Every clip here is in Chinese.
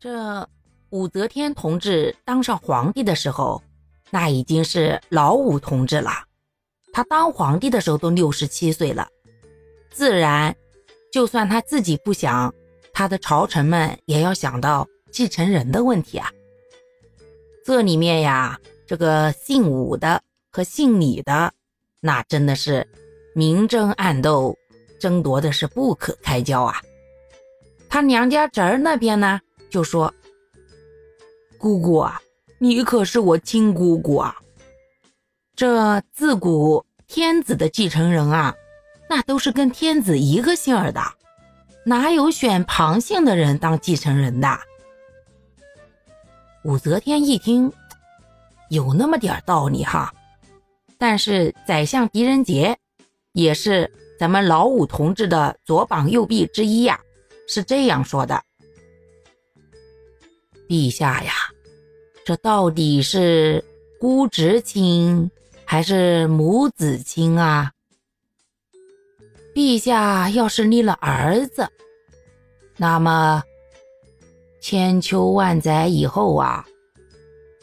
这武则天同志当上皇帝的时候，那已经是老武同志了。他当皇帝的时候都六十七岁了，自然，就算他自己不想，他的朝臣们也要想到继承人的问题啊。这里面呀，这个姓武的和姓李的，那真的是明争暗斗，争夺的是不可开交啊。他娘家侄儿那边呢，就说：“姑姑啊，你可是我亲姑姑啊。”这自古天子的继承人啊，那都是跟天子一个姓儿的，哪有选旁姓的人当继承人的？武则天一听，有那么点道理哈。但是宰相狄仁杰也是咱们老武同志的左膀右臂之一呀，是这样说的：“陛下呀，这到底是姑侄亲？”还是母子亲啊！陛下要是立了儿子，那么千秋万载以后啊，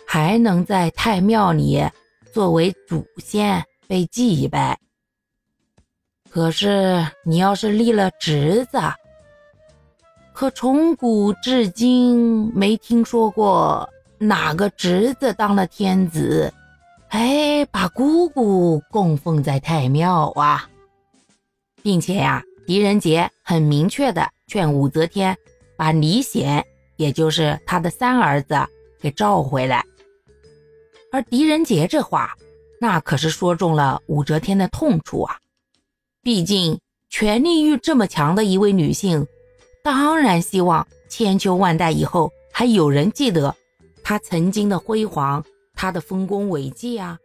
还能在太庙里作为祖先被祭拜。可是你要是立了侄子，可从古至今没听说过哪个侄子当了天子。哎，把姑姑供奉在太庙啊，并且呀，狄仁杰很明确的劝武则天把李显，也就是他的三儿子给召回来。而狄仁杰这话，那可是说中了武则天的痛处啊！毕竟权力欲这么强的一位女性，当然希望千秋万代以后还有人记得他曾经的辉煌。他的丰功伟绩啊！